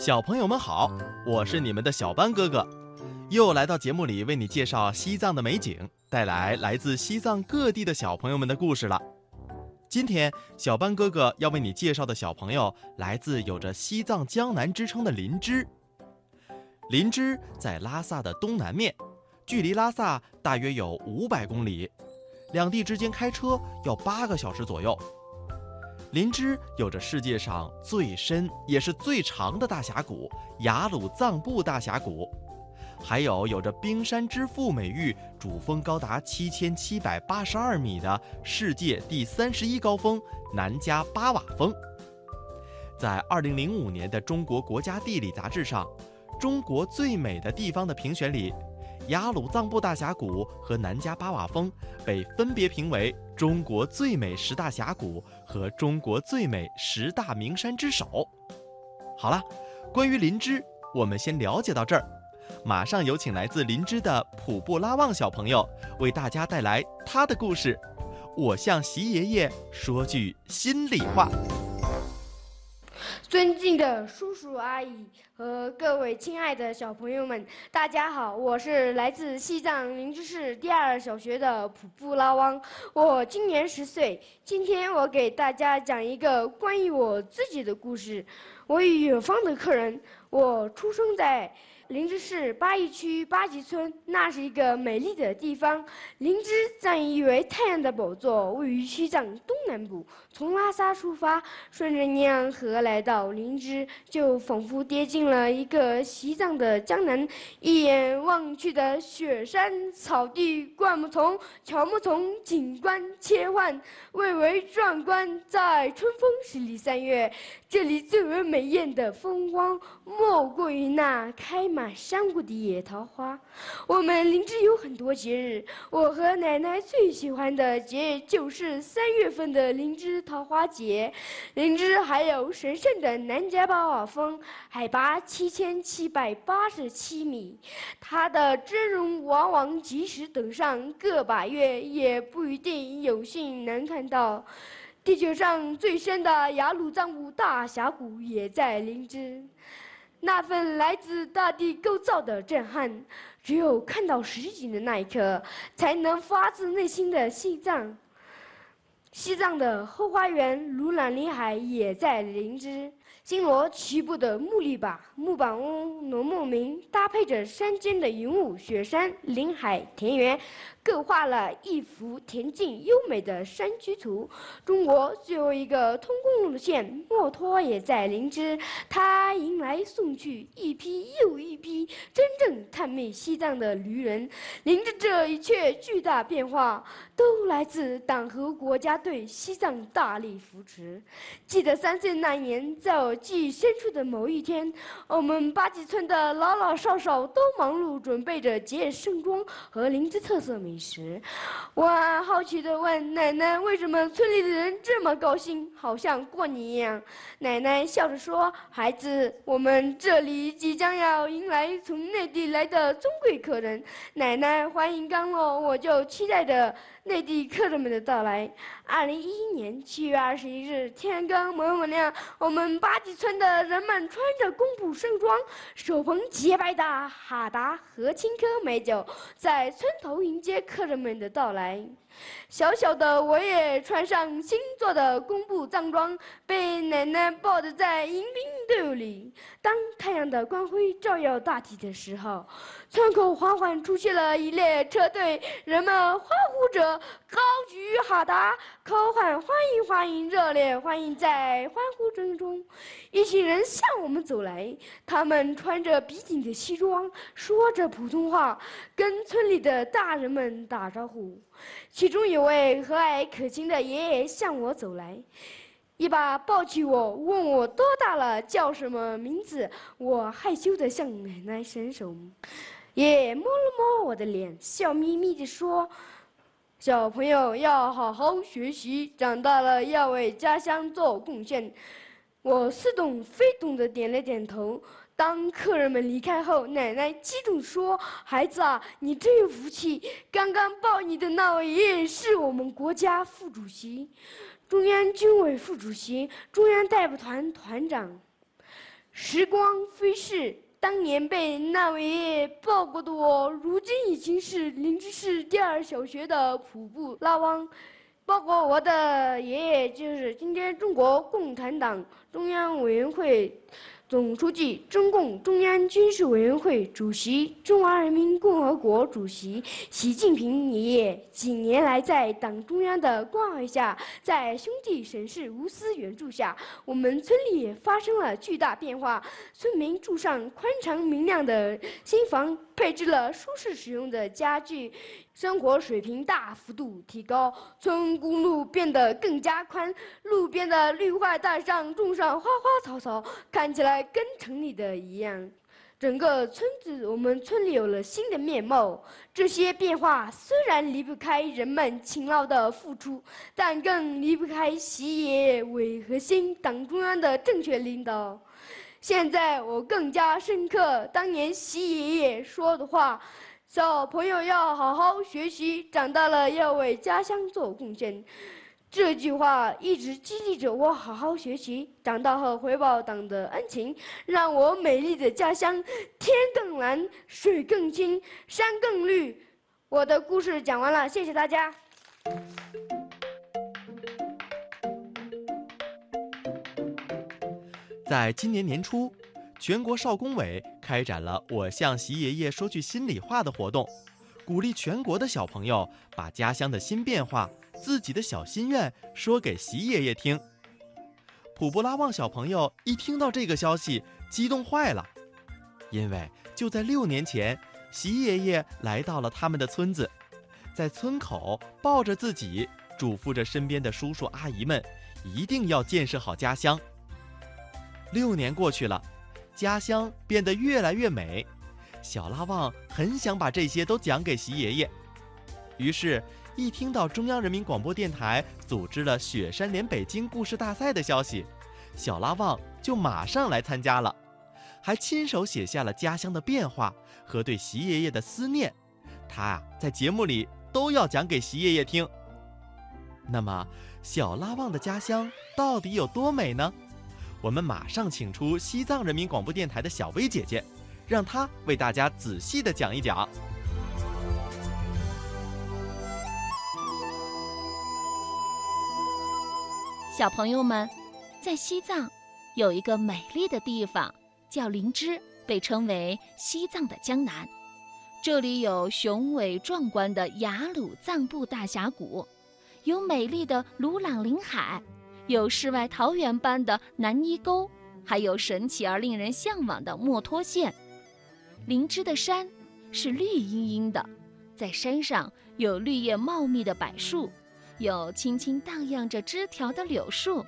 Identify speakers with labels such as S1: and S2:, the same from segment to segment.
S1: 小朋友们好，我是你们的小班哥哥，又来到节目里为你介绍西藏的美景，带来来自西藏各地的小朋友们的故事了。今天，小班哥哥要为你介绍的小朋友来自有着“西藏江南”之称的林芝。林芝在拉萨的东南面，距离拉萨大约有五百公里，两地之间开车要八个小时左右。林芝有着世界上最深也是最长的大峡谷——雅鲁藏布大峡谷，还有有着“冰山之父”美誉、主峰高达七千七百八十二米的世界第三十一高峰南迦巴瓦峰。在二零零五年的中国国家地理杂志上，中国最美的地方的评选里。雅鲁藏布大峡谷和南迦巴瓦峰被分别评为中国最美十大峡谷和中国最美十大名山之首。好了，关于林芝，我们先了解到这儿。马上有请来自林芝的普布拉旺小朋友为大家带来他的故事。我向习爷爷说句心里话。
S2: 尊敬的叔叔阿姨和各位亲爱的小朋友们，大家好！我是来自西藏林芝市第二小学的普布拉汪，我今年十岁。今天我给大家讲一个关于我自己的故事。我与远方的客人，我出生在。林芝市八义区八吉村，那是一个美丽的地方。林芝暂誉为太阳的宝座，位于西藏东南部。从拉萨出发，顺着尼洋河来到林芝，就仿佛跌进了一个西藏的江南。一眼望去的雪山、草地、灌木丛、乔木丛，景观切换，蔚为壮观。在春风十里三月，这里最为美艳的风光，莫过于那开满。山谷的野桃花，我们林芝有很多节日。我和奶奶最喜欢的节日就是三月份的林芝桃花节。林芝还有神圣的南迦巴瓦峰，海拔七千七百八十七米。它的真容往往即使等上个把月，也不一定有幸能看到。地球上最深的雅鲁藏布大峡谷也在林芝。那份来自大地构造的震撼，只有看到实景的那一刻，才能发自内心的西藏。西藏的后花园如蓝林海也在林芝。星罗棋布的木篱笆、木板屋、浓墨明，搭配着山间的云雾、雪山、林海、田园。刻画了一幅恬静优美的山区图。中国最后一个通公路线墨脱也在林芝，它迎来送去一批又一批真正探秘西藏的旅人。林芝这一切巨大变化，都来自党和国家对西藏大力扶持。记得三岁那年，在我记忆深处的某一天，我们八吉村的老老少少都忙碌准备着节日盛装和林芝特色美。时，我好奇地问奶奶：“为什么村里的人这么高兴，好像过年一样？”奶奶笑着说：“孩子，我们这里即将要迎来从内地来的尊贵客人，奶奶欢迎刚落，我就期待着。”内地客人们的到来。二零一一年七月二十一日，天刚蒙蒙亮，我们八吉村的人们穿着工布盛装，手捧洁白的哈达和青稞美酒，在村头迎接客人们的到来。小小的我也穿上新做的工布藏装，被奶奶抱着在迎宾队伍里。当太阳的光辉照耀大地的时候，村口缓缓出现了一列车队，人们欢呼着，高举哈达，口喊欢迎欢迎，热烈欢迎！在欢呼声中，一群人向我们走来，他们穿着笔挺的西装，说着普通话，跟村里的大人们打招呼。其中有位和蔼可亲的爷爷向我走来，一把抱起我，问我多大了，叫什么名字。我害羞地向奶奶伸手，也摸了摸我的脸，笑眯眯地说：“小朋友要好好学习，长大了要为家乡做贡献。”我似懂非懂地点了点头。当客人们离开后，奶奶激动说：“孩子啊，你真有福气！刚刚抱你的那位爷爷是我们国家副主席，中央军委副主席，中央代表团团长。”时光飞逝，当年被那位爷爷抱过的我，如今已经是林芝市第二小学的普布拉汪。包括我的爷爷，就是今天中国共产党中央委员会。总书记、中共中央军事委员会主席、中华人民共和国主席习近平爷爷几年来在党中央的关怀下，在兄弟省市无私援助下，我们村里也发生了巨大变化。村民住上宽敞明亮的新房，配置了舒适实用的家具。生活水平大幅度提高，村公路变得更加宽，路边的绿化带上种上花花草草，看起来跟城里的一样。整个村子，我们村里有了新的面貌。这些变化虽然离不开人们勤劳的付出，但更离不开习爷爷为核心党中央的正确领导。现在我更加深刻当年习爷爷说的话。小朋友要好好学习，长大了要为家乡做贡献。这句话一直激励着我好好学习，长大后回报党的恩情，让我美丽的家乡天更蓝，水更清，山更绿。我的故事讲完了，谢谢大家。
S1: 在今年年初。全国少工委开展了“我向习爷爷说句心里话”的活动，鼓励全国的小朋友把家乡的新变化、自己的小心愿说给习爷爷听。普布拉旺小朋友一听到这个消息，激动坏了，因为就在六年前，习爷爷来到了他们的村子，在村口抱着自己，嘱咐着身边的叔叔阿姨们，一定要建设好家乡。六年过去了。家乡变得越来越美，小拉旺很想把这些都讲给习爷爷。于是，一听到中央人民广播电台组织了“雪山连北京”故事大赛的消息，小拉旺就马上来参加了，还亲手写下了家乡的变化和对习爷爷的思念。他啊，在节目里都要讲给习爷爷听。那么，小拉旺的家乡到底有多美呢？我们马上请出西藏人民广播电台的小薇姐姐，让他为大家仔细的讲一讲。
S3: 小朋友们，在西藏有一个美丽的地方叫林芝，被称为西藏的江南。这里有雄伟壮观的雅鲁藏布大峡谷，有美丽的鲁朗林海。有世外桃源般的南泥沟，还有神奇而令人向往的墨脱县。灵芝的山是绿茵茵的，在山上有绿叶茂密的柏树，有轻轻荡漾着枝条的柳树，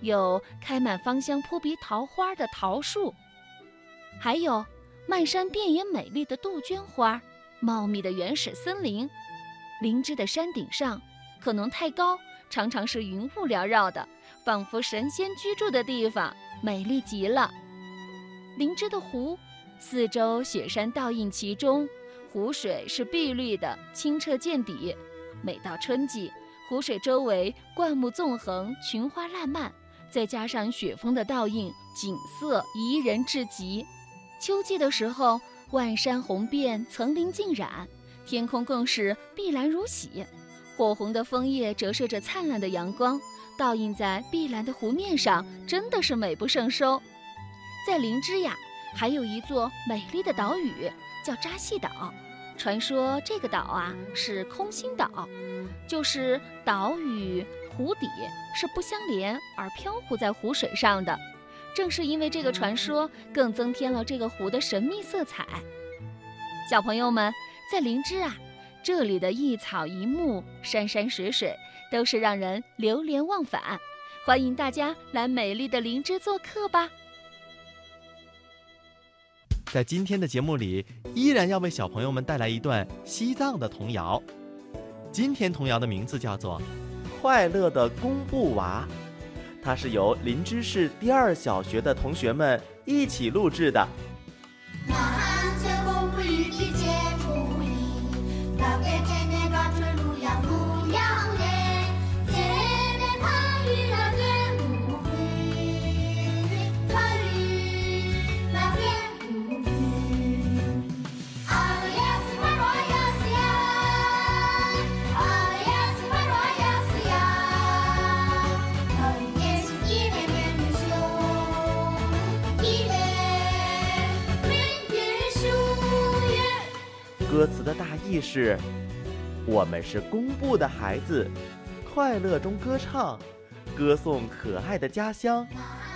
S3: 有开满芳香扑鼻桃花的桃树，还有漫山遍野美丽的杜鹃花，茂密的原始森林。灵芝的山顶上可能太高。常常是云雾缭绕的，仿佛神仙居住的地方，美丽极了。灵芝的湖，四周雪山倒映其中，湖水是碧绿的，清澈见底。每到春季，湖水周围灌木纵横，群花烂漫，再加上雪峰的倒映，景色宜人至极。秋季的时候，万山红遍，层林尽染，天空更是碧蓝如洗。火红的枫叶折射着灿烂的阳光，倒映在碧蓝的湖面上，真的是美不胜收。在林芝呀，还有一座美丽的岛屿，叫扎西岛。传说这个岛啊是空心岛，就是岛屿湖底是不相连，而漂浮在湖水上的。正是因为这个传说，更增添了这个湖的神秘色彩。小朋友们，在林芝啊。这里的一草一木、山山水水，都是让人流连忘返。欢迎大家来美丽的灵芝做客吧！
S1: 在今天的节目里，依然要为小朋友们带来一段西藏的童谣。今天童谣的名字叫做《快乐的公布娃》，它是由林芝市第二小学的同学们一起录制的。意是：我们是公布的孩子，快乐中歌唱，歌颂可爱的家乡，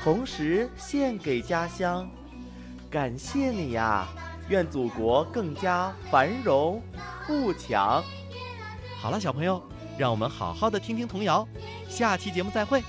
S1: 同时献给家乡。感谢你呀！愿祖国更加繁荣富强。好了，小朋友，让我们好好的听听童谣，下期节目再会。